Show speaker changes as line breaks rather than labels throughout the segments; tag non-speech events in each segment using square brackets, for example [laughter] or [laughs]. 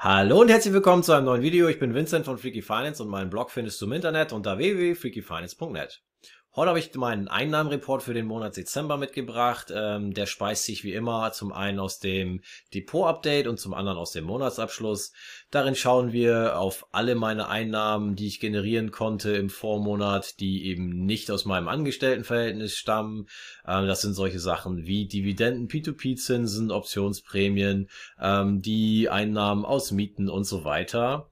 Hallo und herzlich willkommen zu einem neuen Video. Ich bin Vincent von Freaky Finance und meinen Blog findest du im Internet unter www.freakyfinance.net. Heute habe ich meinen Einnahmenreport für den Monat Dezember mitgebracht. Ähm, der speist sich wie immer zum einen aus dem Depot-Update und zum anderen aus dem Monatsabschluss. Darin schauen wir auf alle meine Einnahmen, die ich generieren konnte im Vormonat, die eben nicht aus meinem Angestelltenverhältnis stammen. Ähm, das sind solche Sachen wie Dividenden, P2P-Zinsen, Optionsprämien, ähm, die Einnahmen aus Mieten und so weiter.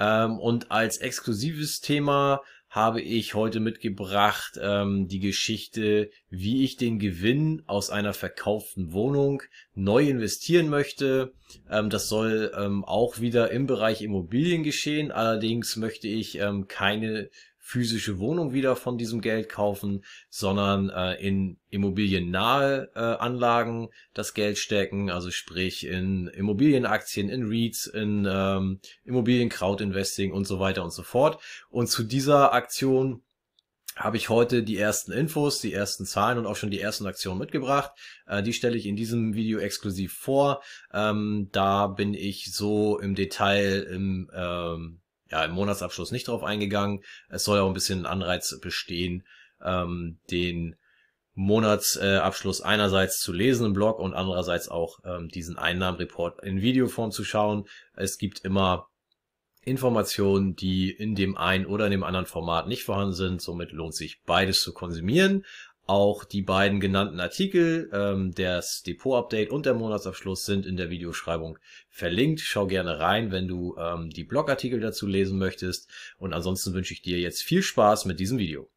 Ähm, und als exklusives Thema habe ich heute mitgebracht ähm, die Geschichte, wie ich den Gewinn aus einer verkauften Wohnung neu investieren möchte. Ähm, das soll ähm, auch wieder im Bereich Immobilien geschehen. Allerdings möchte ich ähm, keine physische Wohnung wieder von diesem Geld kaufen, sondern äh, in immobiliennahe äh, Anlagen das Geld stecken, also sprich in Immobilienaktien, in REITs, in ähm, Immobilienkrautinvesting und so weiter und so fort. Und zu dieser Aktion habe ich heute die ersten Infos, die ersten Zahlen und auch schon die ersten Aktionen mitgebracht. Äh, die stelle ich in diesem Video exklusiv vor. Ähm, da bin ich so im Detail im ähm, ja, im Monatsabschluss nicht drauf eingegangen. Es soll auch ein bisschen Anreiz bestehen, ähm, den Monatsabschluss äh, einerseits zu lesen im Blog und andererseits auch ähm, diesen Einnahmenreport in Videoform zu schauen. Es gibt immer Informationen, die in dem einen oder in dem anderen Format nicht vorhanden sind. Somit lohnt sich beides zu konsumieren. Auch die beiden genannten Artikel, ähm, das Depot-Update und der Monatsabschluss sind in der Videoschreibung verlinkt. Schau gerne rein, wenn du ähm, die Blogartikel dazu lesen möchtest. Und ansonsten wünsche ich dir jetzt viel Spaß mit diesem Video.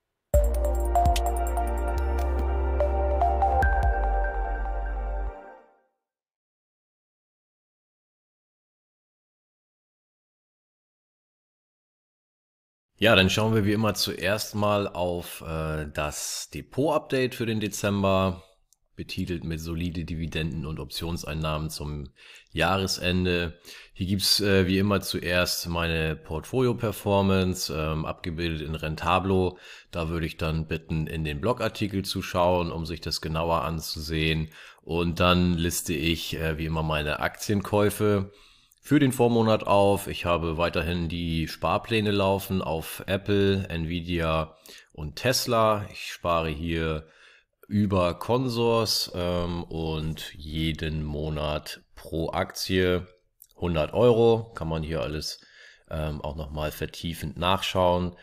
Ja, dann schauen wir wie immer zuerst mal auf äh, das Depot-Update für den Dezember, betitelt mit solide Dividenden und Optionseinnahmen zum Jahresende. Hier gibt's äh, wie immer zuerst meine Portfolio-Performance, ähm, abgebildet in Rentablo. Da würde ich dann bitten, in den Blogartikel zu schauen, um sich das genauer anzusehen. Und dann liste ich äh, wie immer meine Aktienkäufe für den Vormonat auf. Ich habe weiterhin die Sparpläne laufen auf Apple, Nvidia und Tesla. Ich spare hier über Consors ähm, und jeden Monat pro Aktie 100 Euro. Kann man hier alles ähm, auch nochmal vertiefend nachschauen.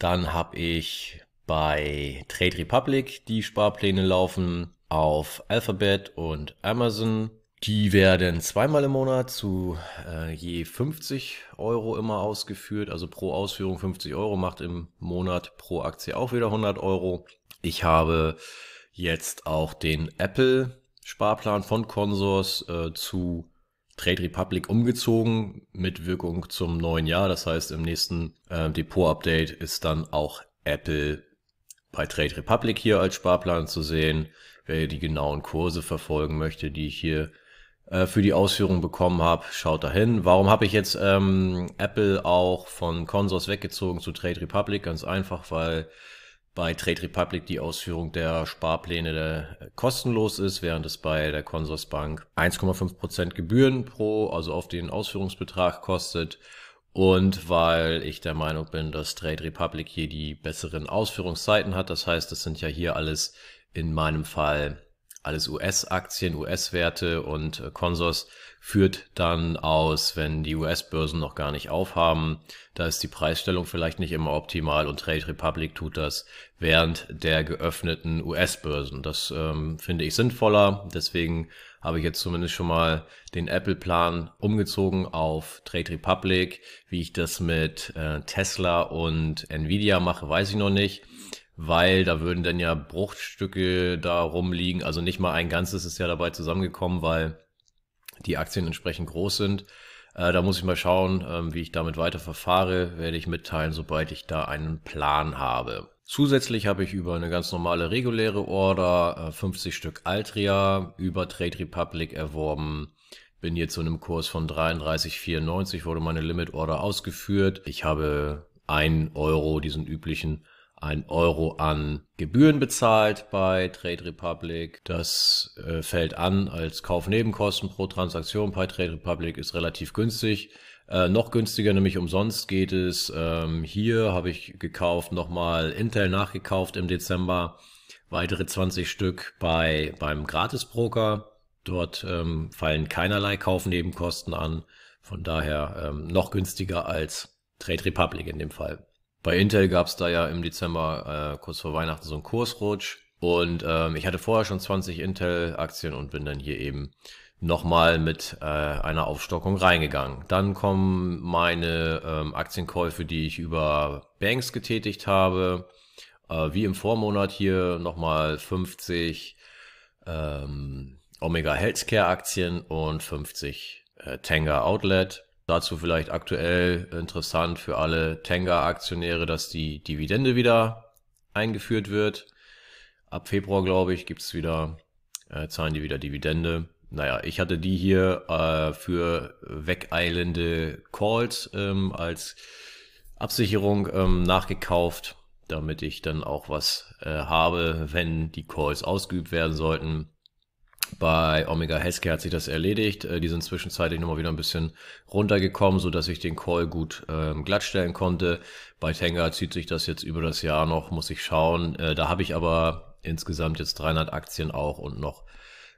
Dann habe ich bei Trade Republic die Sparpläne laufen auf Alphabet und Amazon die werden zweimal im Monat zu äh, je 50 Euro immer ausgeführt. Also pro Ausführung 50 Euro macht im Monat pro Aktie auch wieder 100 Euro. Ich habe jetzt auch den Apple Sparplan von Consors äh, zu Trade Republic umgezogen mit Wirkung zum neuen Jahr. Das heißt, im nächsten äh, Depot-Update ist dann auch Apple bei Trade Republic hier als Sparplan zu sehen. Wer die genauen Kurse verfolgen möchte, die ich hier äh, für die Ausführung bekommen habe, schaut dahin. Warum habe ich jetzt ähm, Apple auch von Consors weggezogen zu Trade Republic? Ganz einfach, weil bei Trade Republic die Ausführung der Sparpläne der, äh, kostenlos ist, während es bei der Consorsbank 1,5% Gebühren pro, also auf den Ausführungsbetrag kostet. Und weil ich der Meinung bin, dass Trade Republic hier die besseren Ausführungszeiten hat. Das heißt, das sind ja hier alles in meinem Fall alles US-Aktien, US-Werte und äh, Consors führt dann aus, wenn die US-Börsen noch gar nicht aufhaben. Da ist die Preisstellung vielleicht nicht immer optimal und Trade Republic tut das während der geöffneten US-Börsen. Das ähm, finde ich sinnvoller. Deswegen habe ich jetzt zumindest schon mal den Apple-Plan umgezogen auf Trade Republic. Wie ich das mit äh, Tesla und Nvidia mache, weiß ich noch nicht weil da würden dann ja Bruchstücke da rumliegen. Also nicht mal ein ganzes ist ja dabei zusammengekommen, weil die Aktien entsprechend groß sind. Äh, da muss ich mal schauen, äh, wie ich damit weiter verfahre. Werde ich mitteilen, sobald ich da einen Plan habe. Zusätzlich habe ich über eine ganz normale reguläre Order äh, 50 Stück Altria über Trade Republic erworben. Bin hier zu einem Kurs von 33,94 wurde meine Limit Order ausgeführt. Ich habe 1 Euro diesen üblichen ein Euro an Gebühren bezahlt bei Trade Republic. Das äh, fällt an als Kaufnebenkosten pro Transaktion bei Trade Republic, ist relativ günstig. Äh, noch günstiger, nämlich umsonst geht es. Ähm, hier habe ich gekauft, nochmal Intel nachgekauft im Dezember. Weitere 20 Stück bei beim Gratisbroker. Dort ähm, fallen keinerlei Kaufnebenkosten an. Von daher ähm, noch günstiger als Trade Republic in dem Fall. Bei Intel gab es da ja im Dezember äh, kurz vor Weihnachten so einen Kursrutsch. Und ähm, ich hatte vorher schon 20 Intel-Aktien und bin dann hier eben nochmal mit äh, einer Aufstockung reingegangen. Dann kommen meine ähm, Aktienkäufe, die ich über Banks getätigt habe. Äh, wie im Vormonat hier nochmal 50 ähm, Omega Healthcare Aktien und 50 äh, Tenga Outlet. Dazu vielleicht aktuell interessant für alle Tenga-Aktionäre, dass die Dividende wieder eingeführt wird. Ab Februar, glaube ich, gibt's wieder, äh, zahlen die wieder Dividende. Naja, ich hatte die hier äh, für wegeilende Calls ähm, als Absicherung ähm, nachgekauft, damit ich dann auch was äh, habe, wenn die Calls ausgeübt werden sollten. Bei Omega Healthcare hat sich das erledigt. Äh, die sind zwischenzeitlich nochmal wieder ein bisschen runtergekommen, so dass ich den Call gut ähm, glattstellen konnte. Bei Tenga zieht sich das jetzt über das Jahr noch, muss ich schauen. Äh, da habe ich aber insgesamt jetzt 300 Aktien auch und noch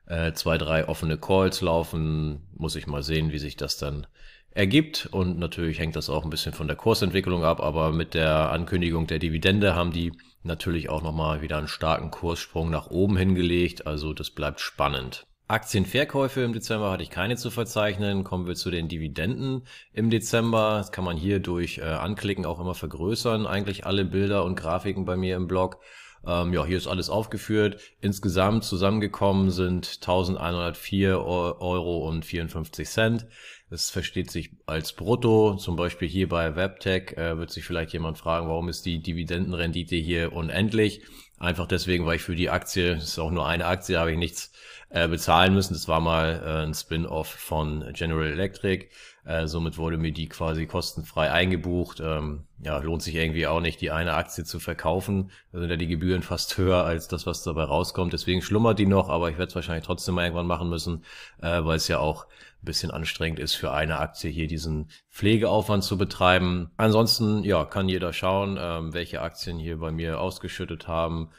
äh, zwei, drei offene Calls laufen. Muss ich mal sehen, wie sich das dann ergibt. Und natürlich hängt das auch ein bisschen von der Kursentwicklung ab, aber mit der Ankündigung der Dividende haben die natürlich auch nochmal wieder einen starken Kurssprung nach oben hingelegt. Also das bleibt spannend. Aktienverkäufe im Dezember hatte ich keine zu verzeichnen. Kommen wir zu den Dividenden im Dezember. Das kann man hier durch äh, Anklicken auch immer vergrößern. Eigentlich alle Bilder und Grafiken bei mir im Blog. Ähm, ja, hier ist alles aufgeführt. Insgesamt zusammengekommen sind 1104 Euro und 54 Cent. Das versteht sich als Brutto. Zum Beispiel hier bei Webtech äh, wird sich vielleicht jemand fragen, warum ist die Dividendenrendite hier unendlich? Einfach deswegen, weil ich für die Aktie, das ist auch nur eine Aktie, habe ich nichts äh, bezahlen müssen. Das war mal äh, ein Spin-off von General Electric. Äh, somit wurde mir die quasi kostenfrei eingebucht. Ähm, ja, lohnt sich irgendwie auch nicht, die eine Aktie zu verkaufen. Da sind ja die Gebühren fast höher als das, was dabei rauskommt. Deswegen schlummert die noch, aber ich werde es wahrscheinlich trotzdem mal irgendwann machen müssen, äh, weil es ja auch bisschen anstrengend ist für eine Aktie hier diesen Pflegeaufwand zu betreiben. Ansonsten, ja, kann jeder schauen, ähm, welche Aktien hier bei mir ausgeschüttet haben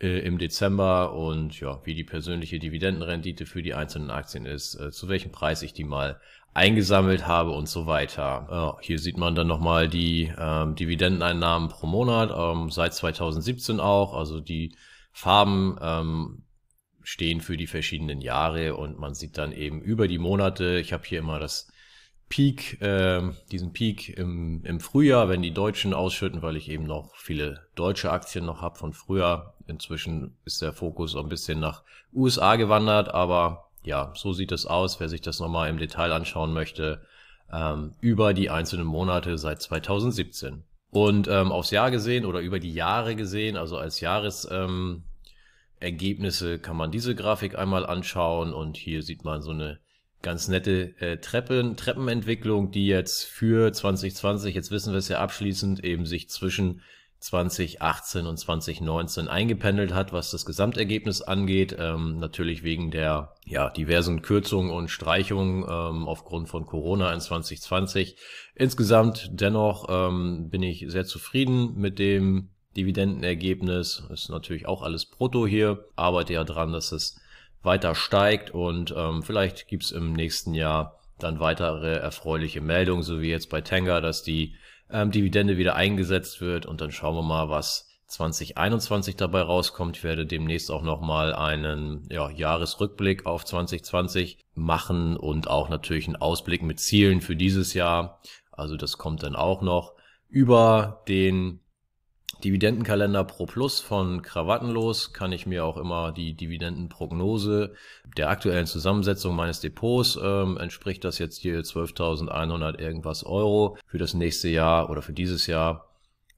äh, im Dezember und ja, wie die persönliche Dividendenrendite für die einzelnen Aktien ist, äh, zu welchem Preis ich die mal eingesammelt habe und so weiter. Äh, hier sieht man dann nochmal die ähm, Dividendeneinnahmen pro Monat, ähm, seit 2017 auch. Also die Farben ähm, stehen für die verschiedenen Jahre und man sieht dann eben über die Monate, ich habe hier immer das Peak, äh, diesen Peak im, im Frühjahr, wenn die Deutschen ausschütten, weil ich eben noch viele deutsche Aktien noch habe von früher. Inzwischen ist der Fokus so ein bisschen nach USA gewandert, aber ja, so sieht es aus, wer sich das nochmal im Detail anschauen möchte, ähm, über die einzelnen Monate seit 2017. Und ähm, aufs Jahr gesehen oder über die Jahre gesehen, also als Jahresergebnisse ähm, kann man diese Grafik einmal anschauen und hier sieht man so eine ganz nette äh, Treppen, Treppenentwicklung, die jetzt für 2020, jetzt wissen wir es ja abschließend, eben sich zwischen 2018 und 2019 eingependelt hat, was das Gesamtergebnis angeht. Ähm, natürlich wegen der ja, diversen Kürzungen und Streichungen ähm, aufgrund von Corona in 2020. Insgesamt dennoch ähm, bin ich sehr zufrieden mit dem Dividendenergebnis. Ist natürlich auch alles brutto hier. Arbeite ja dran, dass es weiter steigt und ähm, vielleicht gibt's im nächsten Jahr dann weitere erfreuliche Meldungen, so wie jetzt bei Tenga, dass die ähm, Dividende wieder eingesetzt wird und dann schauen wir mal, was 2021 dabei rauskommt. Ich werde demnächst auch nochmal einen ja, Jahresrückblick auf 2020 machen und auch natürlich einen Ausblick mit Zielen für dieses Jahr. Also das kommt dann auch noch über den Dividendenkalender Pro Plus von Krawattenlos kann ich mir auch immer die Dividendenprognose der aktuellen Zusammensetzung meines Depots ähm, entspricht das jetzt hier 12.100 irgendwas Euro für das nächste Jahr oder für dieses Jahr.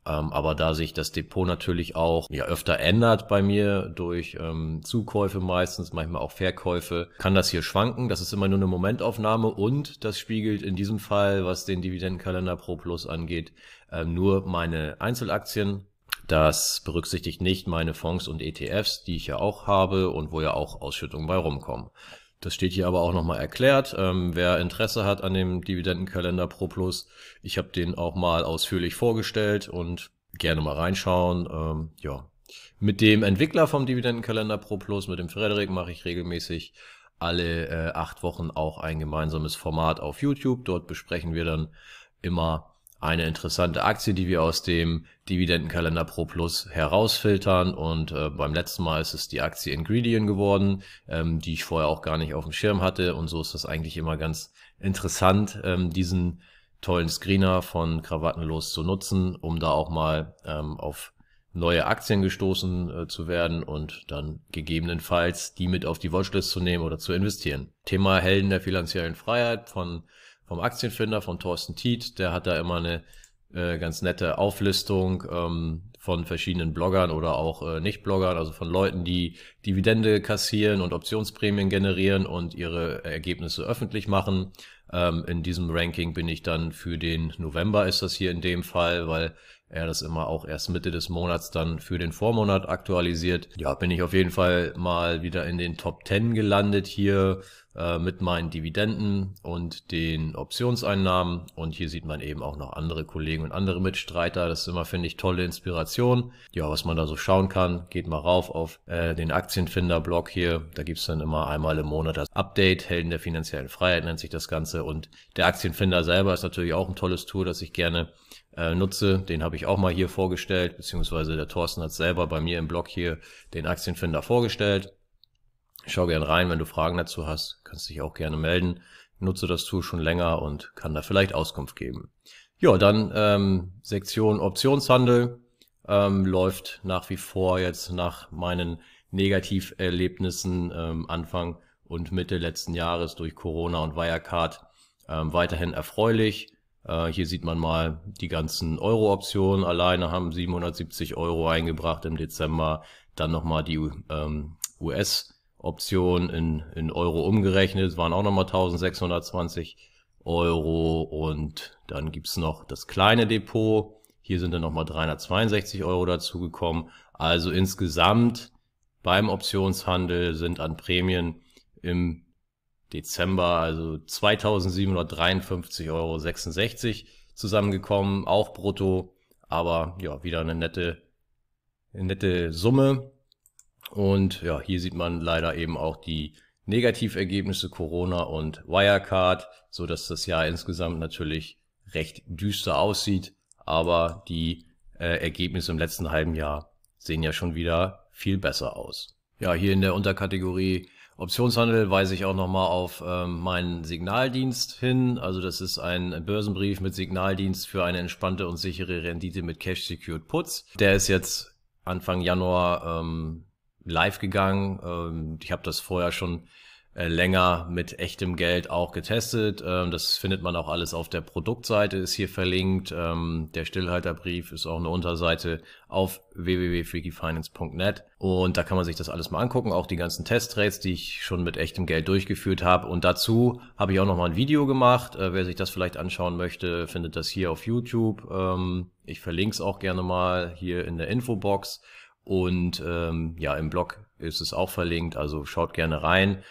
Ähm, aber da sich das Depot natürlich auch ja öfter ändert bei mir durch ähm, Zukäufe meistens, manchmal auch Verkäufe, kann das hier schwanken. Das ist immer nur eine Momentaufnahme und das spiegelt in diesem Fall, was den Dividendenkalender Pro Plus angeht, ähm, nur meine Einzelaktien Das berücksichtigt nicht meine Fonds und ETFs, die ich ja auch habe und wo ja auch Ausschüttungen bei rumkommen. Das steht hier aber auch nochmal erklärt. Ähm, wer Interesse hat an dem Dividendenkalender Pro Plus, ich habe den auch mal ausführlich vorgestellt und gerne mal reinschauen. Ähm, ja, mit dem Entwickler vom Dividendenkalender Pro Plus, mit dem Frederik, mache ich regelmäßig alle äh, acht Wochen auch ein gemeinsames Format auf YouTube. Dort besprechen wir dann immer eine interessante Aktie, die wir aus dem Dividendenkalender Pro Plus herausfiltern. Und äh, beim letzten Mal ist es die Aktie Ingredient geworden, ähm, die ich vorher auch gar nicht auf dem Schirm hatte. Und so ist das eigentlich immer ganz interessant, ähm, diesen tollen Screener von Krawattenlos zu nutzen, um da auch mal ähm, auf neue Aktien gestoßen äh, zu werden und dann gegebenenfalls die mit auf die Watchlist zu nehmen oder zu investieren. Thema Helden der finanziellen Freiheit von vom Aktienfinder von Thorsten Tiet. Der hat da immer eine äh, ganz nette Auflistung ähm, von verschiedenen Bloggern oder auch äh, Nicht-Bloggern, also von Leuten, die Dividende kassieren und Optionsprämien generieren und ihre Ergebnisse öffentlich machen. Ähm, in diesem Ranking bin ich dann für den November ist das hier in dem Fall, weil er das immer auch erst Mitte des Monats dann für den Vormonat aktualisiert. Ja, bin ich auf jeden Fall mal wieder in den Top 10 gelandet hier äh, mit meinen Dividenden und den Optionseinnahmen. Und hier sieht man eben auch noch andere Kollegen und andere Mitstreiter. Das ist immer, finde ich, tolle Inspiration. Ja, was man da so schauen kann, geht mal rauf auf äh, den Aktienfinder-Blog hier. Da gibt's dann immer einmal im Monat das Update. Helden der finanziellen Freiheit nennt sich das Ganze. Und der Aktienfinder selber ist natürlich auch ein tolles Tool, das ich gerne äh, nutze. Den habe ich auch mal hier vorgestellt, beziehungsweise der Thorsten hat selber bei mir im Blog hier den Aktienfinder vorgestellt. Schau gern rein, wenn du Fragen dazu hast, kannst dich auch gerne melden. nutze das Tool schon länger und kann da vielleicht Auskunft geben. Ja, dann ähm, Sektion Optionshandel ähm, läuft nach wie vor jetzt nach meinen Negativerlebnissen ähm, Anfang und Mitte letzten Jahres durch Corona und Wirecard ähm, weiterhin erfreulich. Äh, hier sieht man mal die ganzen Euro-Optionen. Alleine haben 770 Euro eingebracht im Dezember. Dann nochmal die ähm, US- Option in, in Euro umgerechnet, waren auch nochmal 1620 Euro und dann gibt's noch das kleine Depot. Hier sind dann nochmal 362 Euro dazugekommen. Also insgesamt beim Optionshandel sind an Prämien im Dezember also 2753,66 Euro zusammengekommen, auch brutto, aber ja, wieder eine nette, eine nette Summe. Und ja, hier sieht man leider eben auch die Negativergebnisse Corona und Wirecard, so dass das Jahr insgesamt natürlich recht düster aussieht. Aber die äh, Ergebnisse im letzten halben Jahr sehen ja schon wieder viel besser aus. Ja, hier in der Unterkategorie Optionshandel weise ich auch nochmal auf ähm, meinen Signaldienst hin. Also das ist ein Börsenbrief mit Signaldienst für eine entspannte und sichere Rendite mit Cash Secured Puts. Der ist jetzt Anfang Januar ähm, live gegangen. Ähm, ich habe das vorher schon länger mit echtem Geld auch getestet. Ähm, das findet man auch alles auf der Produktseite, ist hier verlinkt. Ähm, der Stillhalterbrief ist auch eine Unterseite auf www.freakyfinance.net und da kann man sich das alles mal angucken, auch die ganzen Testtrades, die ich schon mit echtem Geld durchgeführt habe. Und dazu habe ich auch noch mal ein Video gemacht. Äh, wer sich das vielleicht anschauen möchte, findet das hier auf YouTube. ich verlinke es auch gerne mal hier in der Infobox. Und ähm, ja, im Blog ist es auch verlinkt, also schaut gerne rein.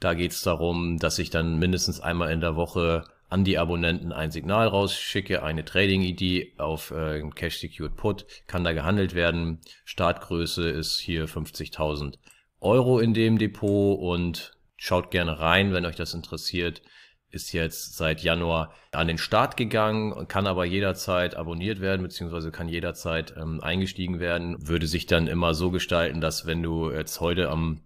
Da geht es darum, dass ich dann mindestens einmal in der Woche an die Abonnenten ein Signal rausschicke, eine Trading-ID auf äh, Cash Secured Put, kann da gehandelt werden. Startgröße ist hier 50.000 Euro in dem Depot und schaut gerne rein, wenn euch das interessiert ist jetzt seit Januar an den Start gegangen, kann aber jederzeit abonniert werden, beziehungsweise kann jederzeit ähm, eingestiegen werden. Würde sich dann immer so gestalten, dass wenn du jetzt heute am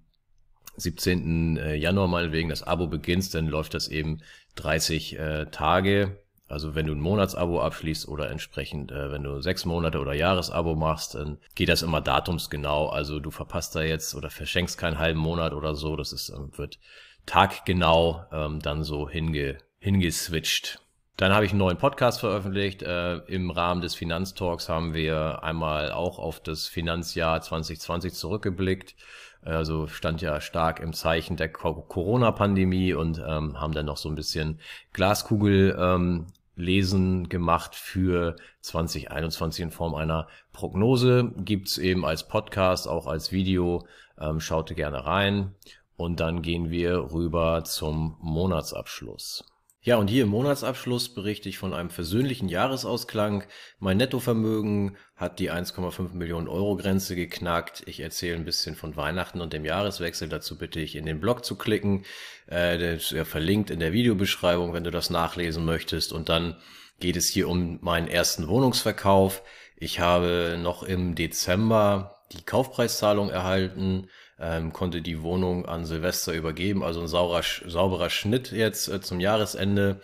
17. Äh, Januar mal wegen das Abo beginnst, dann läuft das eben 30 äh, Tage. Also wenn du ein Monatsabo abschließt oder entsprechend, äh, wenn du sechs Monate oder Jahresabo machst, dann geht das immer datumsgenau. Also du verpasst da jetzt oder verschenkst keinen halben Monat oder so. Das ist, ähm, wird taggenau ähm, dann so hinge, hingeswitcht. Dann habe ich einen neuen Podcast veröffentlicht. Äh, Im Rahmen des Finanztalks haben wir einmal auch auf das Finanzjahr 2020 zurückgeblickt. Also stand ja stark im Zeichen der Corona-Pandemie und ähm, haben dann noch so ein bisschen Glaskugel ähm, Lesen gemacht für 2021 in Form einer Prognose. Gibt's eben als Podcast, auch als Video. Ähm, schaute gerne rein. Und dann gehen wir rüber zum Monatsabschluss. Ja, und hier im Monatsabschluss berichte ich von einem versöhnlichen Jahresausklang. Mein Nettovermögen hat die 1,5 Millionen Euro Grenze geknackt. Ich erzähle ein bisschen von Weihnachten und dem Jahreswechsel. Dazu bitte ich in den Blog zu klicken. Äh, der ist ja verlinkt in der Videobeschreibung, wenn du das nachlesen möchtest. Und dann geht es hier um meinen ersten Wohnungsverkauf. Ich habe noch im Dezember die Kaufpreiszahlung erhalten ähm, konnte die Wohnung an Silvester übergeben, also ein saurer, sauberer Schnitt jetzt äh, zum Jahresende.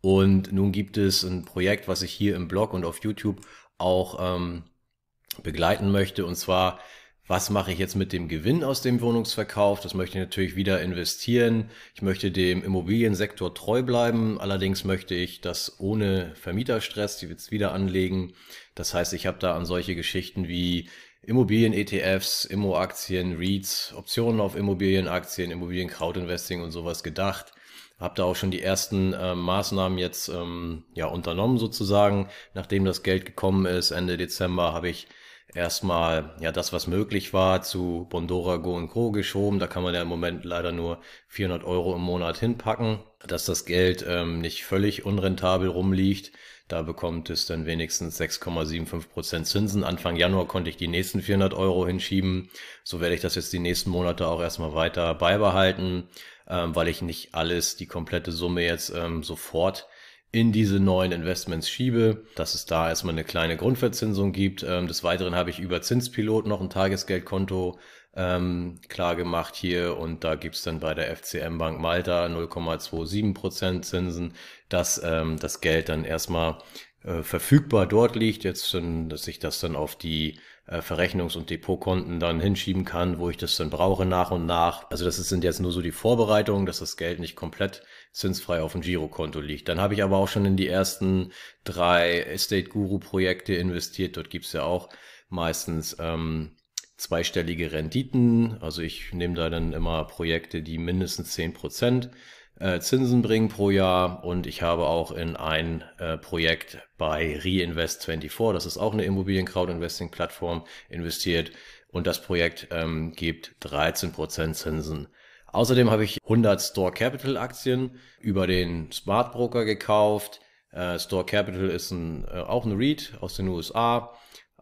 Und nun gibt es ein Projekt, was ich hier im Blog und auf YouTube auch ähm, begleiten möchte. Und zwar, was mache ich jetzt mit dem Gewinn aus dem Wohnungsverkauf? Das möchte ich natürlich wieder investieren. Ich möchte dem Immobiliensektor treu bleiben. Allerdings möchte ich das ohne Vermieterstress, die jetzt wieder anlegen. Das heißt, ich habe da an solche Geschichten wie Immobilien-ETFs, Immo-Aktien, REITs, Optionen auf Immobilienaktien, Immobilien-Crowd-Investing und sowas gedacht. Hab da auch schon die ersten äh, Maßnahmen jetzt ähm, ja unternommen sozusagen. Nachdem das Geld gekommen ist, Ende Dezember, habe ich erstmal ja das, was möglich war, zu Bondora Go Co. geschoben. Da kann man ja im Moment leider nur 400 Euro im Monat hinpacken, dass das Geld ähm, nicht völlig unrentabel rumliegt. Da bekommt es dann wenigstens 6,75 Prozent Zinsen. Anfang Januar konnte ich die nächsten 400 Euro hinschieben. So werde ich das jetzt die nächsten Monate auch erstmal weiter beibehalten, ähm, weil ich nicht alles, die komplette Summe jetzt ähm, sofort in diese neuen Investments schiebe, dass es da erstmal eine kleine Grundverzinsung gibt. Ähm, des Weiteren habe ich über Zinspilot noch ein Tagesgeldkonto ähm, klar gemacht hier und da gibt's dann bei der FCM Bank Malta 0,27 Prozent Zinsen, dass ähm, das Geld dann erstmal äh, verfügbar dort liegt, jetzt dann, dass ich das dann auf die äh, Verrechnungs- und Depotkonten dann hinschieben kann, wo ich das dann brauche nach und nach. Also das sind jetzt nur so die Vorbereitungen, dass das Geld nicht komplett zinsfrei auf dem Girokonto liegt. Dann habe ich aber auch schon in die ersten drei Estate Guru Projekte investiert. Dort gibt's ja auch meistens ähm, zweistellige Renditen. Also ich nehme da dann immer Projekte, die mindestens zehn Prozent äh, Zinsen bringen pro Jahr und ich habe auch in ein äh, Projekt bei Reinvest24, das ist auch eine Immobilien-Crowd-Investing-Plattform, investiert und das Projekt ähm, gibt 13% Zinsen. Außerdem habe ich 100 Store Capital Aktien über den Smart Broker gekauft. Äh, Store Capital ist ein, äh, auch ein REIT aus den USA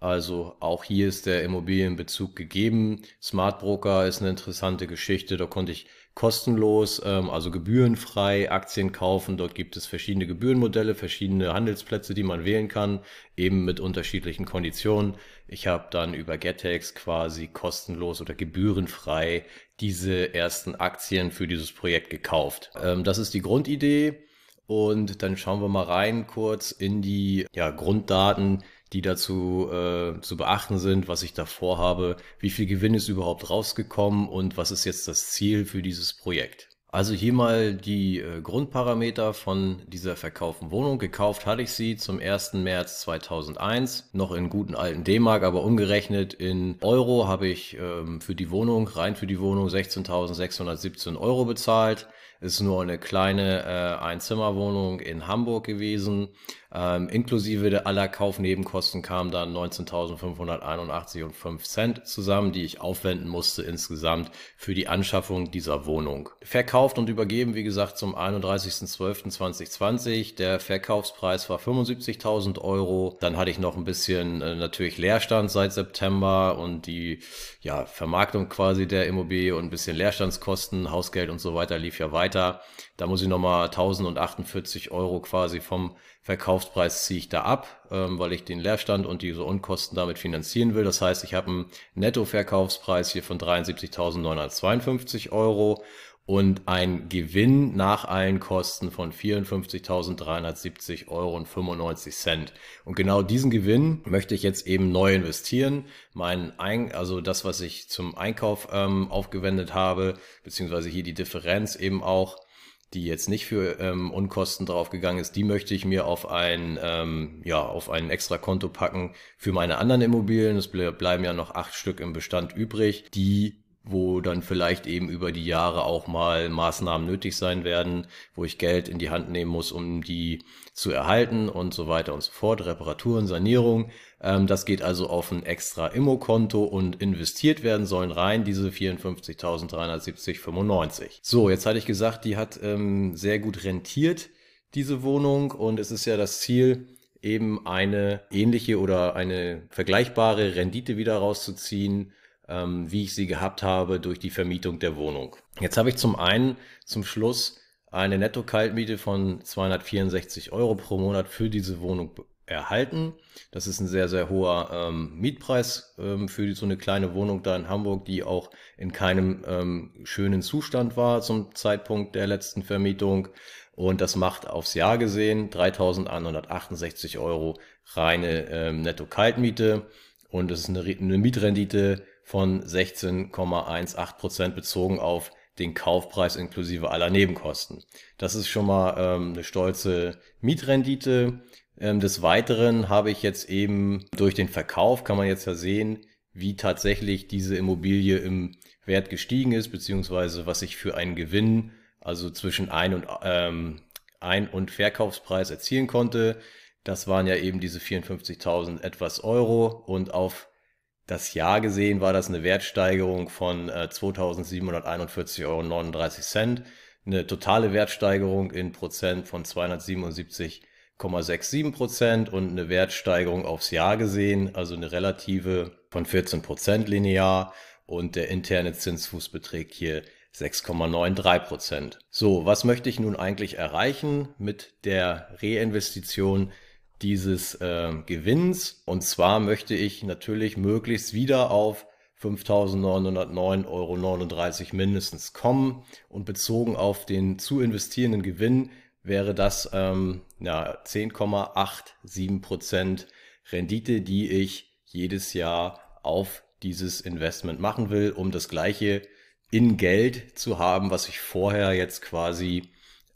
also auch hier ist der Immobilienbezug gegeben. Smart Broker ist eine interessante Geschichte. Da konnte ich kostenlos, ähm, also gebührenfrei Aktien kaufen. Dort gibt es verschiedene Gebührenmodelle, verschiedene Handelsplätze, die man wählen kann, eben mit unterschiedlichen Konditionen. Ich habe dann über Getex quasi kostenlos oder gebührenfrei diese ersten Aktien für dieses Projekt gekauft. Ähm, das ist die Grundidee. Und dann schauen wir mal rein kurz in die ja, Grunddaten, die dazu äh, zu beachten sind, was ich da vorhabe, wie viel Gewinn ist überhaupt rausgekommen und was ist jetzt das Ziel für dieses Projekt. Also hier mal die äh, Grundparameter von dieser verkauften Wohnung. Gekauft hatte ich sie zum 1. März 2001, noch in guten alten D-Mark, aber umgerechnet in Euro habe ich ähm, für die Wohnung, rein für die Wohnung 16.617 Euro bezahlt. Ist nur eine kleine äh, Einzimmerwohnung in Hamburg gewesen. Ähm, inklusive aller Kaufnebenkosten kamen dann 19.581 und 5 Cent zusammen, die ich aufwenden musste insgesamt für die Anschaffung dieser Wohnung. Verkauft und übergeben, wie gesagt, zum 31.12.2020. Der Verkaufspreis war 75.000 Euro. Dann hatte ich noch ein bisschen äh, natürlich Leerstand seit September und die ja, Vermarktung quasi der Immobilie und ein bisschen Leerstandskosten, Hausgeld und so weiter lief ja weiter. Da muss ich nochmal 1048 Euro quasi vom Verkaufspreis ziehe ich da ab, ähm, weil ich den Leerstand und diese Unkosten damit finanzieren will. Das heißt, ich habe einen Nettoverkaufspreis hier von 73.952 Euro und ein Gewinn nach allen Kosten von 54.370 Euro und 95 Cent. Und genau diesen Gewinn möchte ich jetzt eben neu investieren. Mein Ein also das, was ich zum Einkauf ähm, aufgewendet habe, beziehungsweise hier die Differenz eben auch, die jetzt nicht für ähm, Unkosten draufgegangen ist, die möchte ich mir auf ein, ähm, ja, auf ein extra Konto packen für meine anderen Immobilien. Es bleiben ja noch acht Stück im Bestand übrig. Die wo dann vielleicht eben über die Jahre auch mal Maßnahmen nötig sein werden, wo ich Geld in die Hand nehmen muss, um die zu erhalten und so weiter und so fort, Reparaturen, Sanierung. Ähm, das geht also auf ein extra Immo-Konto und investiert werden sollen rein diese 54.370,95. So, jetzt hatte ich gesagt, die hat ähm, sehr gut rentiert, diese Wohnung und es ist ja das Ziel, eben eine ähnliche oder eine vergleichbare Rendite wieder rauszuziehen, ähm, wie ich sie gehabt habe durch die Vermietung der Wohnung. Jetzt habe ich zum einen zum Schluss eine Netto-Kaltmiete von 264 Euro pro Monat für diese Wohnung erhalten. Das ist ein sehr, sehr hoher ähm, Mietpreis ähm, für so eine kleine Wohnung da in Hamburg, die auch in keinem ähm, schönen Zustand war zum Zeitpunkt der letzten Vermietung. Und das macht aufs Jahr gesehen 3.168 Euro reine ähm, Netto-Kaltmiete. Und es ist eine, eine Mietrendite von 16,18 Prozent bezogen auf den Kaufpreis inklusive aller Nebenkosten. Das ist schon mal ähm, eine stolze Mietrendite. Ähm, des Weiteren habe ich jetzt eben durch den Verkauf, kann man jetzt ja sehen, wie tatsächlich diese Immobilie im Wert gestiegen ist, beziehungsweise was ich für einen Gewinn, also zwischen Ein- und, ähm, Ein- und Verkaufspreis erzielen konnte. Das waren ja eben diese 54.000 etwas Euro und auf das Jahr gesehen war das eine Wertsteigerung von äh, 2.741,39 Euro. Eine totale Wertsteigerung in Prozent von 277,67 Prozent und eine Wertsteigerung aufs Jahr gesehen, also eine relative von 14 Prozent linear und der interne Zinsfuß beträgt hier 6,93 Prozent. So, was möchte ich nun eigentlich erreichen mit der Reinvestition dieses äh, Gewinns. Und zwar möchte ich natürlich möglichst wieder auf 5.909,39 Euro mindestens kommen. Und bezogen auf den zu investierenden Gewinn wäre das ähm, ja, 10,87 Prozent Rendite, die ich jedes Jahr auf dieses Investment machen will, um das gleiche in Geld zu haben, was ich vorher jetzt quasi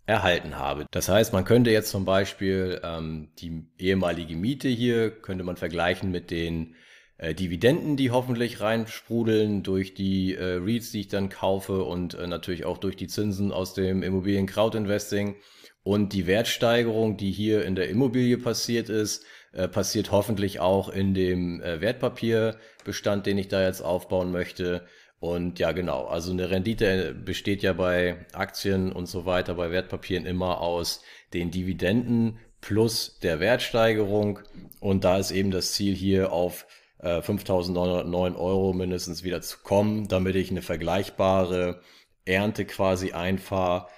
erhalten habe. Das heißt, man könnte jetzt zum Beispiel ähm, die ehemalige Miete hier, könnte man vergleichen mit den äh, Dividenden, die hoffentlich reinsprudeln durch die äh, REITs, die ich dann kaufe und äh, natürlich auch durch die Zinsen aus dem Immobilien Crowd Investing. Und die Wertsteigerung, die hier in der Immobilie passiert ist, äh, passiert hoffentlich auch in dem äh, Wertpapierbestand, den ich da jetzt aufbauen möchte. Und ja, genau. Also eine Rendite besteht ja bei Aktien und so weiter, bei Wertpapieren immer aus den Dividenden plus der Wertsteigerung. Und da ist eben das Ziel hier auf äh, 5.909 Euro mindestens wieder zu kommen, damit ich eine vergleichbare Ernte quasi einfahre,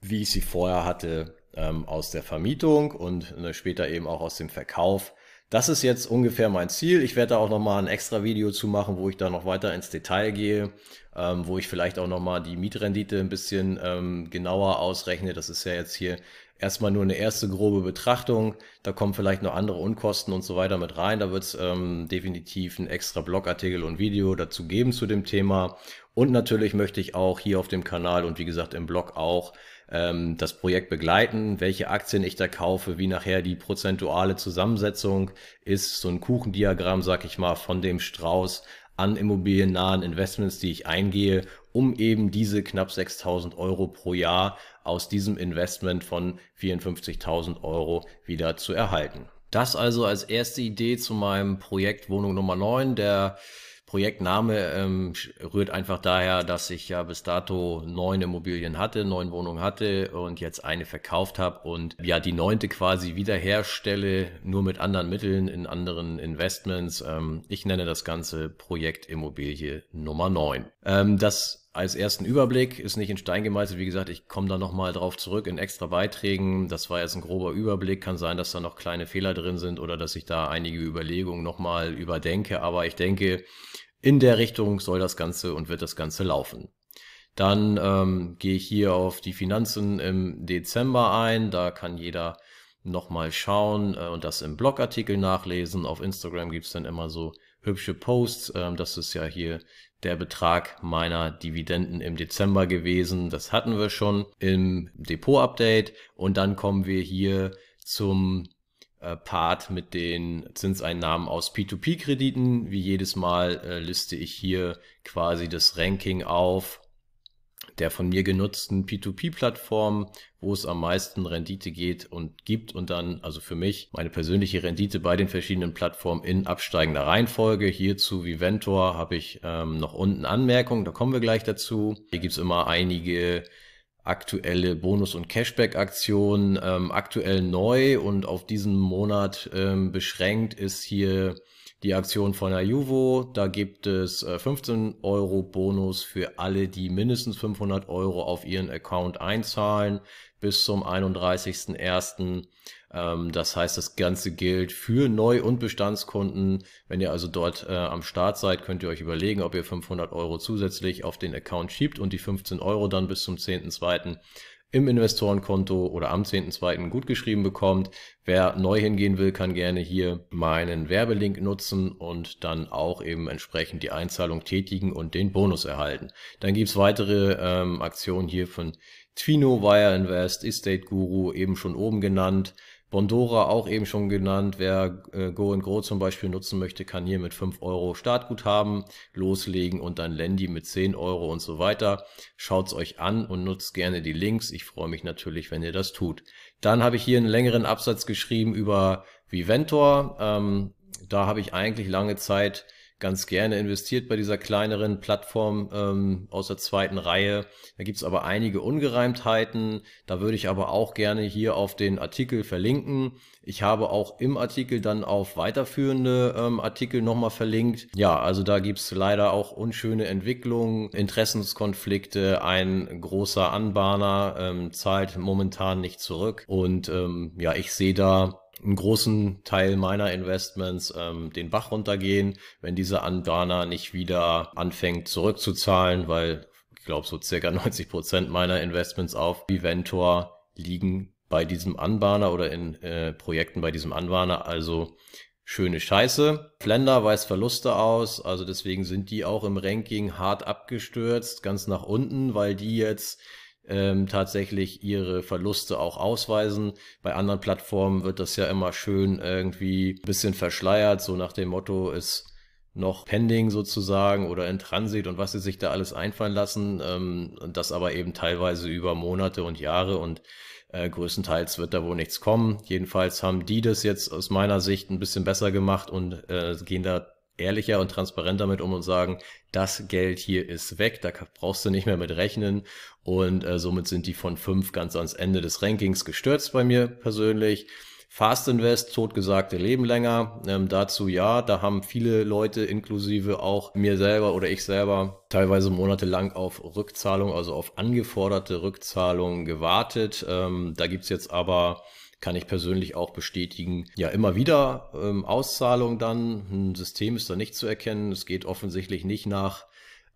wie ich sie vorher hatte ähm, aus der Vermietung und äh, später eben auch aus dem Verkauf. Das ist jetzt ungefähr mein Ziel. Ich werde da auch nochmal ein extra Video zu machen, wo ich da noch weiter ins Detail gehe, ähm, wo ich vielleicht auch nochmal die Mietrendite ein bisschen ähm, genauer ausrechne. Das ist ja jetzt hier erstmal nur eine erste grobe Betrachtung. Da kommen vielleicht noch andere Unkosten und so weiter mit rein. Da wird es ähm, definitiv einen extra Blogartikel und Video dazu geben zu dem Thema. Und natürlich möchte ich auch hier auf dem Kanal und wie gesagt im Blog auch ähm, das Projekt begleiten, welche Aktien ich da kaufe, wie nachher die prozentuale Zusammensetzung ist, so ein Kuchendiagramm, sag ich mal, von dem Strauß an immobiliennahen Investments, die ich eingehe, um eben diese knapp 6000 Euro pro Jahr aus diesem Investment von 54.000 Euro wieder zu erhalten. Das also als erste Idee zu meinem Projekt Wohnung Nummer 9, der Projektname ähm, rührt einfach daher, dass ich ja bis dato neun Immobilien hatte, neun Wohnungen hatte und jetzt eine verkauft habe und ja die neunte quasi wiederherstelle, nur mit anderen Mitteln in anderen Investments. Ähm, ich nenne das Ganze Projekt Immobilie Nummer neun. Ähm, das als ersten Überblick ist nicht in Stein gemeißelt. Wie gesagt, ich komme da nochmal drauf zurück in extra Beiträgen. Das war jetzt ein grober Überblick. Kann sein, dass da noch kleine Fehler drin sind oder dass ich da einige Überlegungen nochmal überdenke. Aber ich denke, in der Richtung soll das Ganze und wird das Ganze laufen. Dann ähm, gehe ich hier auf die Finanzen im Dezember ein. Da kann jeder nochmal schauen äh, und das im Blogartikel nachlesen. Auf Instagram gibt's dann immer so hübsche Posts. Ähm, das ist ja hier der Betrag meiner Dividenden im Dezember gewesen. Das hatten wir schon im Depot-Update. Und dann kommen wir hier zum äh, Part mit den Zinseinnahmen aus P2P-Krediten. Wie jedes Mal äh, liste ich hier quasi das Ranking auf der von mir genutzten P2P-Plattformen, wo es am meisten Rendite geht und gibt und dann, also für mich, meine persönliche Rendite bei den verschiedenen Plattformen in absteigender Reihenfolge. Hierzu Viventor habe ich ähm, noch unten Anmerkungen, da kommen wir gleich dazu. Hier gibt's immer einige aktuelle Bonus- und Cashback-Aktionen. Ähm, aktuell neu und auf diesen Monat ähm, beschränkt ist hier die Aktion von der Juvo. Da gibt es 15 äh, Euro Bonus für alle, die mindestens 500 Euro auf ihren Account einzahlen bis zum 31.01. Ähm, das heißt, das Ganze gilt für Neu- und Bestandskunden. Wenn ihr also dort äh, am Start seid, könnt ihr euch überlegen, ob ihr 500 Euro zusätzlich auf den Account schiebt und die 15 Euro dann bis zum 10.02 im Investorenkonto oder am 10.2. gut geschrieben bekommt. Wer neu hingehen will, kann gerne hier meinen Werbelink nutzen und dann auch eben entsprechend die Einzahlung tätigen und den Bonus erhalten. Dann gibt's weitere ähm, Aktionen hier von Twino, Wire Invest, Estate Guru, eben schon oben genannt. Bondora auch eben schon genannt. Wer äh, Go and Grow zum Beispiel nutzen möchte, kann hier mit 5 Euro Startguthaben loslegen und dann Lendi mit 10 Euro und so weiter. Schaut's euch an und nutzt gerne die Links. Ich freue mich natürlich, wenn ihr das tut. Dann habe ich hier einen längeren Absatz geschrieben über Viventor. Ähm, da habe ich eigentlich lange Zeit ganz gerne investiert bei dieser kleineren Plattform ähm, aus der zweiten Reihe. Da gibt's aber einige Ungereimtheiten. Da würde ich aber auch gerne hier auf den Artikel verlinken. Ich habe auch im Artikel dann auf weiterführende ähm, Artikel nochmal verlinkt. Ja, also da gibt's leider auch unschöne Entwicklungen, Interessenskonflikte. Ein großer Anbahner ähm, zahlt momentan nicht zurück. Und ähm, ja, ich sehe da einen großen Teil meiner Investments ähm, den Bach runtergehen, wenn dieser Andana nicht wieder anfängt zurückzuzahlen, weil ich glaube so circa [laughs] 90 Prozent meiner Investments auf Viventor liegen bei diesem Anbahner oder in äh, Projekten bei diesem Anbahner. Also schöne Scheiße. Flender weist Verluste aus, also deswegen sind die auch im Ranking hart abgestürzt, ganz nach unten, weil die jetzt ähm, tatsächlich ihre Verluste auch ausweisen. Bei anderen Plattformen wird das ja immer schön irgendwie bisschen verschleiert, so nach dem Motto ist noch pending sozusagen oder in Transit und was sie sich da alles einfallen lassen. Ähm, das aber eben teilweise über Monate und Jahre und äh, größtenteils wird da wohl nichts kommen. Jedenfalls haben die das jetzt aus meiner Sicht ein bisschen besser gemacht und äh, gehen da ehrlicher und transparent damit um und sagen, das Geld hier ist weg, da brauchst du nicht mehr mit rechnen und äh, somit sind die von fünf ganz ans Ende des Rankings gestürzt bei mir persönlich. Fast Invest, totgesagte Leben länger. Ähm, dazu ja, da haben viele Leute, inklusive auch mir selber oder ich selber, teilweise monatelang auf Rückzahlung, also auf angeforderte Rückzahlung gewartet. Ähm, da gibt's jetzt aber kann ich persönlich auch bestätigen. Ja, immer wieder ähm, Auszahlung dann. Ein System ist da nicht zu erkennen. Es geht offensichtlich nicht nach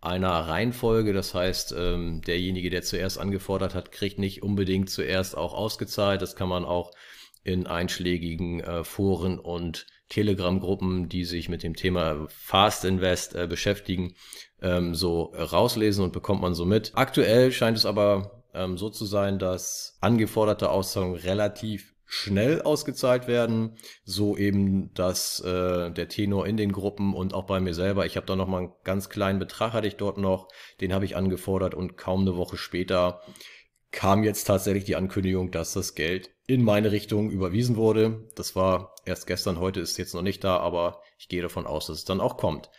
einer Reihenfolge. Das heißt, ähm, derjenige, der zuerst angefordert hat, kriegt nicht unbedingt zuerst auch ausgezahlt. Das kann man auch in einschlägigen äh, Foren und Telegram-Gruppen, die sich mit dem Thema Fast Invest äh, beschäftigen, ähm, so rauslesen und bekommt man so mit. Aktuell scheint es aber ähm, so zu sein, dass angeforderte Auszahlungen relativ schnell ausgezahlt werden. So eben, dass äh, der Tenor in den Gruppen und auch bei mir selber, ich habe da noch mal einen ganz kleinen Betrag hatte ich dort noch, den habe ich angefordert und kaum eine Woche später kam jetzt tatsächlich die Ankündigung, dass das Geld in meine Richtung überwiesen wurde. Das war erst gestern, heute ist jetzt noch nicht da, aber ich gehe davon aus, dass es dann auch kommt.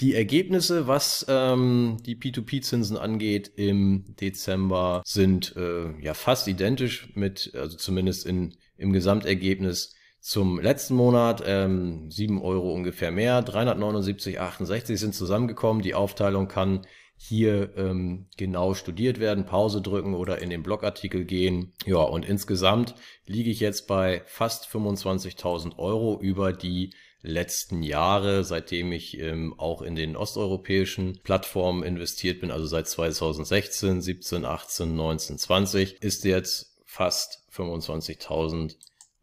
Die Ergebnisse, was ähm, die P2P-Zinsen angeht, im Dezember sind äh, ja fast identisch mit, also zumindest in, im Gesamtergebnis zum letzten Monat. Ähm, 7 Euro ungefähr mehr, 379,68 sind zusammengekommen. Die Aufteilung kann hier ähm, genau studiert werden, Pause drücken oder in den Blogartikel gehen. Ja, und insgesamt liege ich jetzt bei fast 25.000 Euro über die letzten Jahre, seitdem ich ähm, auch in den osteuropäischen Plattformen investiert bin, also seit 2016, 17, 18, 19, 20, ist jetzt fast 25.000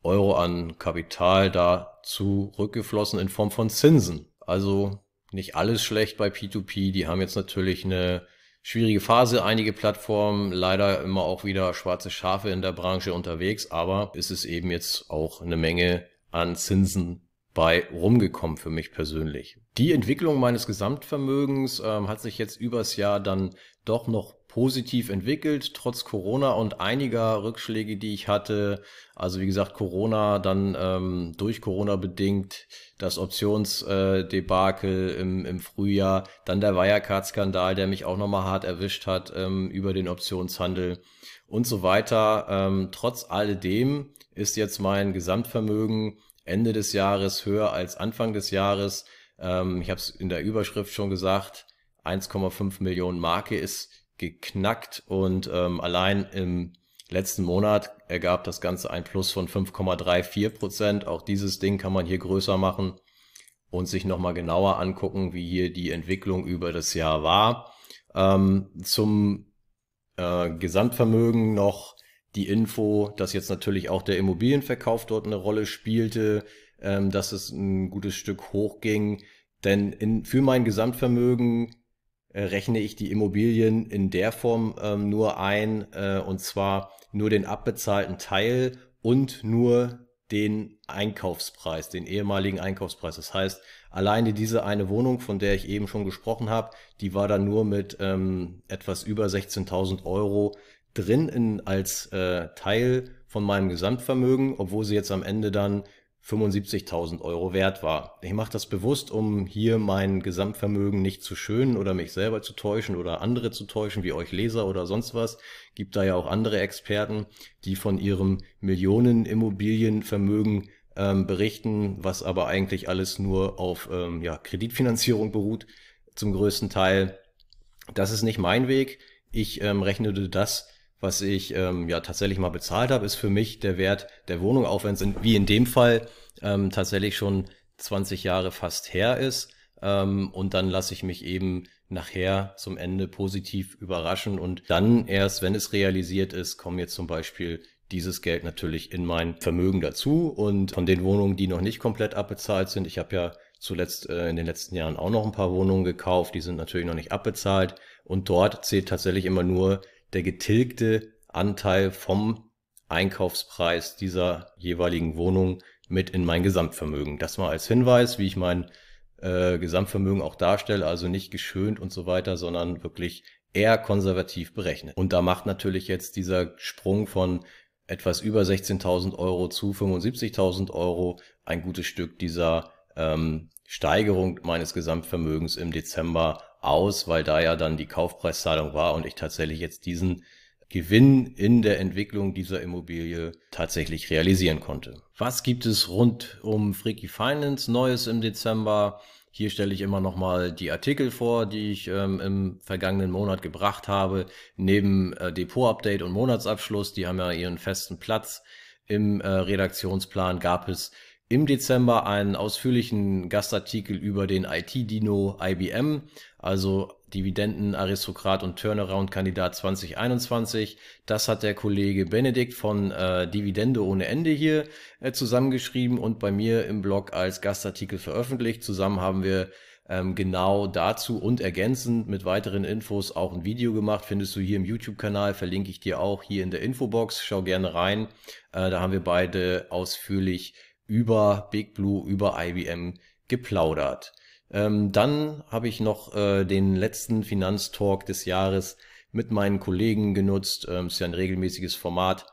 Euro an Kapital da zurückgeflossen in Form von Zinsen. Also nicht alles schlecht bei P2P. Die haben jetzt natürlich eine schwierige Phase, einige Plattformen, leider immer auch wieder schwarze Schafe in der Branche unterwegs, aber ist es eben jetzt auch eine Menge an Zinsen bei rumgekommen für mich persönlich. Die Entwicklung meines Gesamtvermögens ähm, hat sich jetzt übers Jahr dann doch noch positiv entwickelt, trotz Corona und einiger Rückschläge, die ich hatte. Also wie gesagt, Corona, dann ähm, durch Corona bedingt das Optionsdebakel äh, im, im Frühjahr, dann der Wirecard-Skandal, der mich auch nochmal hart erwischt hat ähm, über den Optionshandel und so weiter. Ähm, trotz alledem ist jetzt mein Gesamtvermögen Ende des Jahres höher als Anfang des Jahres. Ähm, ich habe es in der Überschrift schon gesagt, 1,5 Millionen Marke ist geknackt und ähm, allein im letzten Monat ergab das Ganze ein Plus von 5,34 Prozent. Auch dieses Ding kann man hier größer machen und sich nochmal genauer angucken, wie hier die Entwicklung über das Jahr war. Ähm, zum äh, Gesamtvermögen noch die Info, dass jetzt natürlich auch der Immobilienverkauf dort eine Rolle spielte, ähm, dass es ein gutes Stück hochging. Denn in, für mein Gesamtvermögen äh, rechne ich die Immobilien in der Form ähm, nur ein, äh, und zwar nur den abbezahlten Teil und nur den Einkaufspreis, den ehemaligen Einkaufspreis. Das heißt, alleine diese eine Wohnung, von der ich eben schon gesprochen habe, die war dann nur mit ähm, etwas über 16.000 Euro drin in, als äh, Teil von meinem Gesamtvermögen, obwohl sie jetzt am Ende dann 75.000 Euro wert war. Ich mache das bewusst, um hier mein Gesamtvermögen nicht zu schönen oder mich selber zu täuschen oder andere zu täuschen, wie euch Leser oder sonst was. Gibt da ja auch andere Experten, die von ihrem Millionen Immobilienvermögen ähm, berichten, was aber eigentlich alles nur auf ähm, ja, Kreditfinanzierung beruht, zum größten Teil. Das ist nicht mein Weg. Ich ähm, rechnete das was ich ähm, ja tatsächlich mal bezahlt habe, ist für mich der Wert der Wohnung, auch wenn es wie in dem Fall ähm, tatsächlich schon 20 Jahre fast her ist. Ähm, und dann lasse ich mich eben nachher zum Ende positiv überraschen. Und dann erst, wenn es realisiert ist, kommen jetzt zum Beispiel dieses Geld natürlich in mein Vermögen dazu. Und von den Wohnungen, die noch nicht komplett abbezahlt sind, ich habe ja zuletzt äh, in den letzten Jahren auch noch ein paar Wohnungen gekauft, die sind natürlich noch nicht abbezahlt. Und dort zählt tatsächlich immer nur der getilgte Anteil vom Einkaufspreis dieser jeweiligen Wohnung mit in mein Gesamtvermögen. Das mal als Hinweis, wie ich mein äh, Gesamtvermögen auch darstelle, also nicht geschönt und so weiter, sondern wirklich eher konservativ berechnet. Und da macht natürlich jetzt dieser Sprung von etwas über 16.000 Euro zu 75.000 Euro ein gutes Stück dieser ähm, Steigerung meines Gesamtvermögens im Dezember aus, weil da ja dann die Kaufpreiszahlung war und ich tatsächlich jetzt diesen Gewinn in der Entwicklung dieser Immobilie tatsächlich realisieren konnte. Was gibt es rund um Freaky Finance Neues im Dezember? Hier stelle ich immer noch mal die Artikel vor, die ich ähm, im vergangenen Monat gebracht habe. Neben äh, Depot-Update und Monatsabschluss, die haben ja ihren festen Platz im äh, Redaktionsplan, gab es im Dezember einen ausführlichen Gastartikel über den IT-Dino IBM, also Dividendenaristokrat und Turnaround-Kandidat 2021. Das hat der Kollege Benedikt von äh, Dividende ohne Ende hier äh, zusammengeschrieben und bei mir im Blog als Gastartikel veröffentlicht. Zusammen haben wir ähm, genau dazu und ergänzend mit weiteren Infos auch ein Video gemacht. Findest du hier im YouTube-Kanal, verlinke ich dir auch hier in der Infobox. Schau gerne rein. Äh, da haben wir beide ausführlich über Big Blue, über IBM geplaudert. Ähm, dann habe ich noch äh, den letzten Finanztalk des Jahres mit meinen Kollegen genutzt. Ähm, ist ja ein regelmäßiges Format.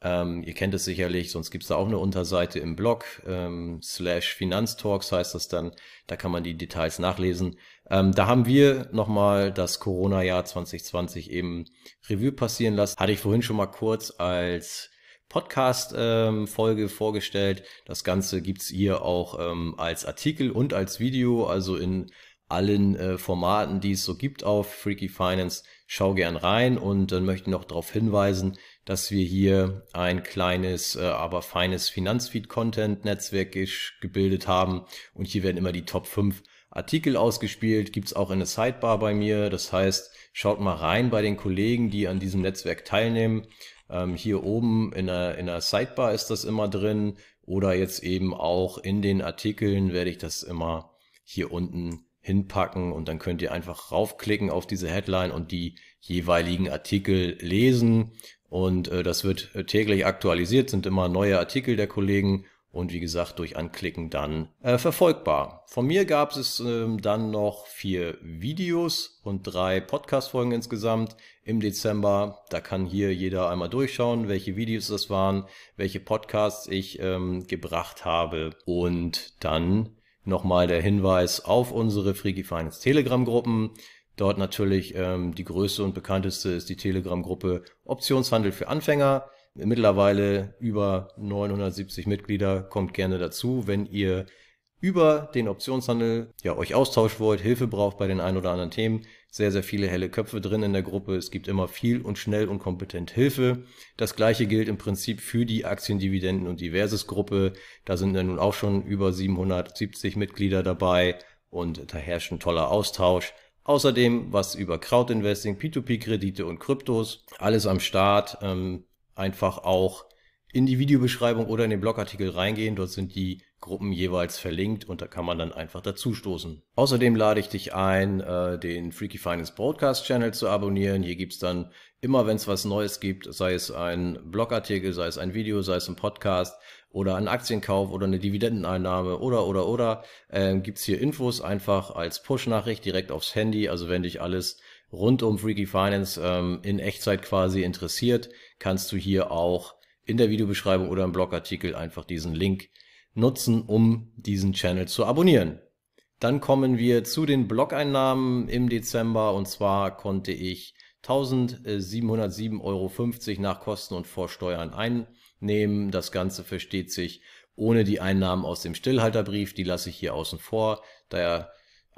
Ähm, ihr kennt es sicherlich, sonst gibt es da auch eine Unterseite im Blog, ähm, slash Finanztalks heißt das dann, da kann man die Details nachlesen. Ähm, da haben wir nochmal das Corona-Jahr 2020 eben Revue passieren lassen. Hatte ich vorhin schon mal kurz als Podcast-Folge ähm, vorgestellt. Das Ganze gibt's hier auch ähm, als Artikel und als Video, also in allen äh, Formaten, die es so gibt auf Freaky Finance. Schau gern rein und dann möchte ich noch darauf hinweisen, dass wir hier ein kleines, äh, aber feines Finanzfeed-Content-Netzwerk gebildet haben und hier werden immer die Top 5 Artikel ausgespielt, gibt's auch eine Sidebar bei mir. Das heißt, schaut mal rein bei den Kollegen, die an diesem Netzwerk teilnehmen. Ähm, hier oben in der, in der Sidebar ist das immer drin. Oder jetzt eben auch in den Artikeln werde ich das immer hier unten hinpacken. Und dann könnt ihr einfach raufklicken auf diese Headline und die jeweiligen Artikel lesen. Und äh, das wird äh, täglich aktualisiert, sind immer neue Artikel der Kollegen und wie gesagt durch Anklicken dann äh, verfolgbar. Von mir gab es ähm, dann noch vier Videos und drei Podcast-Folgen insgesamt im Dezember. Da kann hier jeder einmal durchschauen, welche Videos das waren, welche Podcasts ich ähm, gebracht habe und dann nochmal der Hinweis auf unsere Freaky Finance Telegram-Gruppen. Dort natürlich ähm, die größte und bekannteste ist die Telegram-Gruppe Optionshandel für Anfänger. Mittlerweile über 970 Mitglieder. Kommt gerne dazu, wenn ihr über den Optionshandel ja euch austauschen wollt, Hilfe braucht bei den ein oder anderen Themen. Sehr, sehr viele helle Köpfe drin in der Gruppe. Es gibt immer viel und schnell und kompetent Hilfe. Das gleiche gilt im Prinzip für die Aktiendividenden und Diverses Gruppe. Da sind ja nun auch schon über 770 Mitglieder dabei und da herrscht ein toller Austausch. Außerdem was über Crowdinvesting, P2P-Kredite und Kryptos. Alles am Start. Ähm, einfach auch in die Videobeschreibung oder in den Blogartikel reingehen. Dort sind die Gruppen jeweils verlinkt und da kann man dann einfach dazu stoßen. Außerdem lade ich dich ein, äh, den Freaky Finance Broadcast Channel zu abonnieren. Hier gibt's dann immer, wenn es was Neues gibt, sei es ein Blogartikel, sei es ein Video, sei es ein Podcast oder ein Aktienkauf oder eine Dividendeneinnahme oder oder oder, äh, gibt's hier Infos einfach als Push-Nachricht direkt aufs Handy. Also wenn dich alles rund um Freaky Finance ähm, in Echtzeit quasi interessiert, kannst du hier auch in der Videobeschreibung oder im Blogartikel einfach diesen Link nutzen, um diesen Channel zu abonnieren. Dann kommen wir zu den Blog-Einnahmen im Dezember und zwar konnte ich 1707,50 Euro nach Kosten und Vorsteuern einnehmen. Das Ganze versteht sich ohne die Einnahmen aus dem Stillhalterbrief, die lasse ich hier außen vor, da ja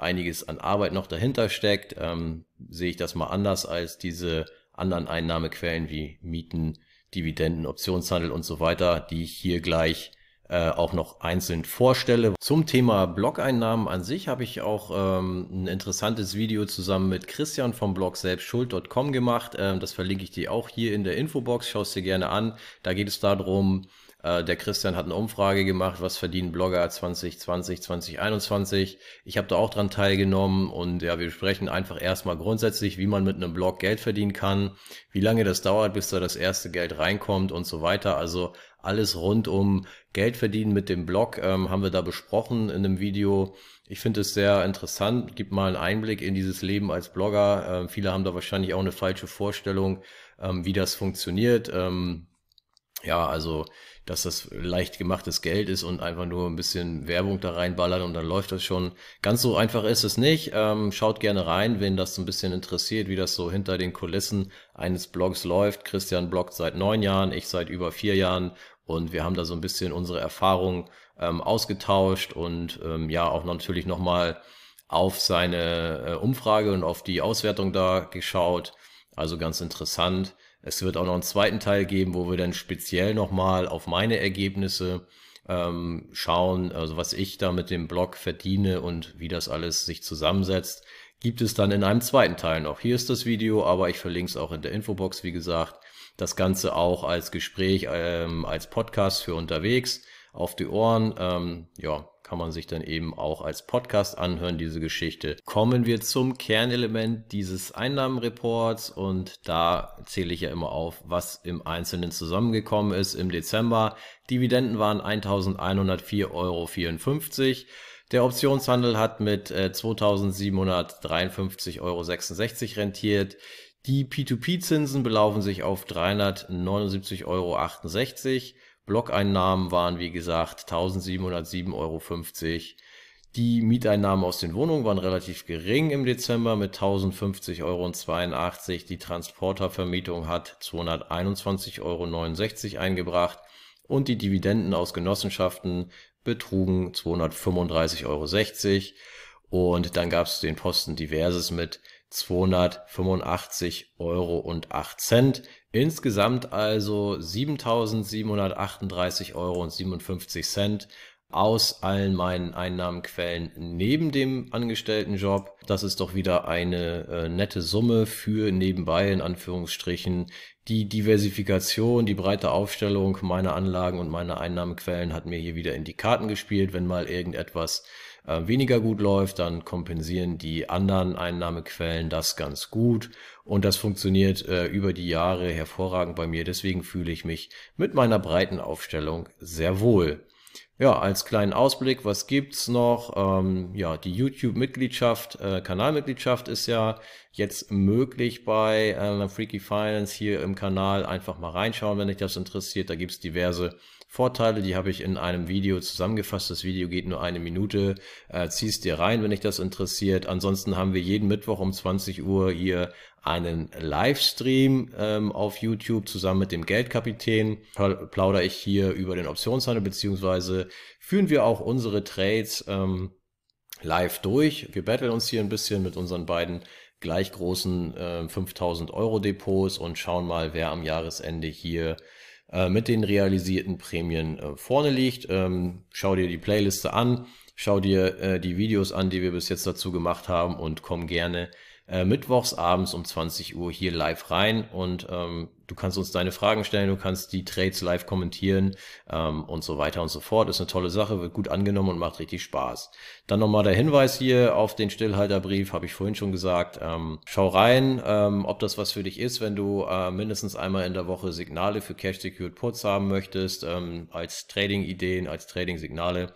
einiges an Arbeit noch dahinter steckt, ähm, sehe ich das mal anders als diese anderen Einnahmequellen wie Mieten, Dividenden, Optionshandel und so weiter, die ich hier gleich äh, auch noch einzeln vorstelle. Zum Thema Blog-Einnahmen an sich habe ich auch ähm, ein interessantes Video zusammen mit Christian vom Blog selbstschuld.com gemacht. Ähm, das verlinke ich dir auch hier in der Infobox. Schau es dir gerne an. Da geht es darum, äh, der Christian hat eine Umfrage gemacht, was verdienen Blogger 2020, 2021. Ich habe da auch dran teilgenommen und ja, wir besprechen einfach erstmal grundsätzlich, wie man mit einem Blog Geld verdienen kann, wie lange das dauert, bis da das erste Geld reinkommt und so weiter. Also alles rund um Geld verdienen mit dem Blog ähm, haben wir da besprochen in einem Video. Ich finde es sehr interessant, gibt mal einen Einblick in dieses Leben als Blogger. Ähm, viele haben da wahrscheinlich auch eine falsche Vorstellung, ähm, wie das funktioniert. Ähm, ja, also dass das leicht gemachtes Geld ist und einfach nur ein bisschen Werbung da reinballern und dann läuft das schon. Ganz so einfach ist es nicht. Ähm, schaut gerne rein, wenn das ein bisschen interessiert, wie das so hinter den Kulissen eines Blogs läuft. Christian bloggt seit neun Jahren, ich seit über vier Jahren und wir haben da so ein bisschen unsere Erfahrungen ähm, ausgetauscht und ähm, ja auch natürlich nochmal auf seine äh, Umfrage und auf die Auswertung da geschaut. Also ganz interessant. Es wird auch noch einen zweiten Teil geben, wo wir dann speziell nochmal auf meine Ergebnisse ähm, schauen, also was ich da mit dem Blog verdiene und wie das alles sich zusammensetzt, gibt es dann in einem zweiten Teil noch. Hier ist das Video, aber ich verlinke es auch in der Infobox, wie gesagt. Das Ganze auch als Gespräch, ähm, als Podcast für unterwegs auf die Ohren. Ähm, ja, kann man sich dann eben auch als Podcast anhören, diese Geschichte. Kommen wir zum Kernelement dieses Einnahmenreports und da zähle ich ja immer auf, was im Einzelnen zusammengekommen ist im Dezember. Dividenden waren 1104,54 Euro. Der Optionshandel hat mit äh, 2753,66 Euro rentiert. Die P2P-Zinsen belaufen sich auf 379,68 Euro. Blockeinnahmen waren, wie gesagt, 1707,50 Euro. Die Mieteinnahmen aus den Wohnungen waren relativ gering im Dezember mit 1050,82 Euro. Die Transportervermietung hat 221,69 Euro eingebracht und die Dividenden aus Genossenschaften betrugen 235,60 Euro. Und dann gab es den Posten Diverses mit 285,08 Euro. Insgesamt also 7.738,57 Euro aus allen meinen Einnahmenquellen neben dem Angestelltenjob. Das ist doch wieder eine äh, nette Summe für nebenbei in Anführungsstrichen. Die Diversifikation, die breite Aufstellung meiner Anlagen und meiner Einnahmequellen hat mir hier wieder in die Karten gespielt. Wenn mal irgendetwas äh, weniger gut läuft, dann kompensieren die anderen Einnahmequellen das ganz gut. Und das funktioniert äh, über die Jahre hervorragend bei mir. Deswegen fühle ich mich mit meiner breiten Aufstellung sehr wohl. Ja, als kleinen Ausblick, was gibt's noch? Ähm, ja, die YouTube-Mitgliedschaft, äh, Kanalmitgliedschaft ist ja jetzt möglich bei äh, Freaky Finance hier im Kanal. Einfach mal reinschauen, wenn dich das interessiert. Da gibt's diverse Vorteile, die habe ich in einem Video zusammengefasst. Das Video geht nur eine Minute. Äh, ziehst dir rein, wenn dich das interessiert. Ansonsten haben wir jeden Mittwoch um 20 Uhr hier einen Livestream ähm, auf YouTube zusammen mit dem Geldkapitän. Plaudere ich hier über den Optionshandel, beziehungsweise führen wir auch unsere Trades ähm, live durch. Wir battlen uns hier ein bisschen mit unseren beiden gleich großen äh, 5000 Euro Depots und schauen mal, wer am Jahresende hier äh, mit den realisierten Prämien äh, vorne liegt. Ähm, schau dir die Playliste an, schau dir äh, die Videos an, die wir bis jetzt dazu gemacht haben und komm gerne äh, mittwochs abends um 20 Uhr hier live rein und ähm, du kannst uns deine Fragen stellen, du kannst die Trades live kommentieren ähm, und so weiter und so fort. Ist eine tolle Sache, wird gut angenommen und macht richtig Spaß. Dann nochmal der Hinweis hier auf den Stillhalterbrief, habe ich vorhin schon gesagt. Ähm, schau rein, ähm, ob das was für dich ist, wenn du äh, mindestens einmal in der Woche Signale für Cash Secured Puts haben möchtest, ähm, als Trading-Ideen, als Trading-Signale.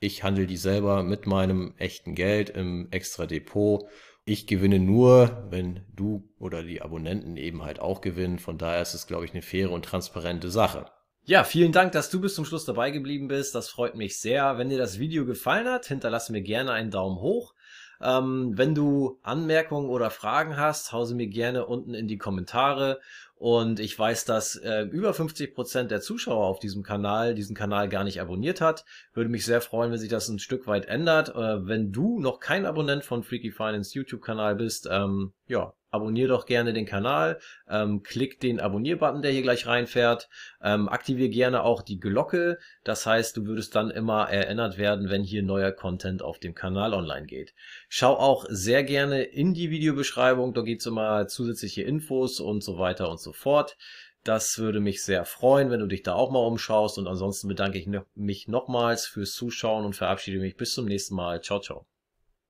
Ich handle die selber mit meinem echten Geld im extra Depot ich gewinne nur, wenn du oder die Abonnenten eben halt auch gewinnen. Von daher ist es, glaube ich, eine faire und transparente Sache.
Ja, vielen Dank, dass du bis zum Schluss dabei geblieben bist. Das freut mich sehr. Wenn dir das Video gefallen hat, hinterlasse mir gerne einen Daumen hoch. Ähm, wenn du Anmerkungen oder Fragen hast, hau sie mir gerne unten in die Kommentare. Und ich weiß, dass äh, über 50 Prozent der Zuschauer auf diesem Kanal diesen Kanal gar nicht abonniert hat. Würde mich sehr freuen, wenn sich das ein Stück weit ändert. Äh, wenn du noch kein Abonnent von Freaky Finance YouTube-Kanal bist, ähm, ja, abonnier doch gerne den Kanal, ähm, klick den Abonnier-Button, der hier gleich reinfährt, ähm, aktivier gerne auch die Glocke, das heißt, du würdest dann immer erinnert werden, wenn hier neuer Content auf dem Kanal online geht. Schau auch sehr gerne in die Videobeschreibung, da gibt's immer zusätzliche Infos und so weiter und so fort. Das würde mich sehr freuen, wenn du dich da auch mal umschaust und ansonsten bedanke ich mich nochmals fürs Zuschauen und verabschiede mich bis zum nächsten Mal. Ciao, ciao.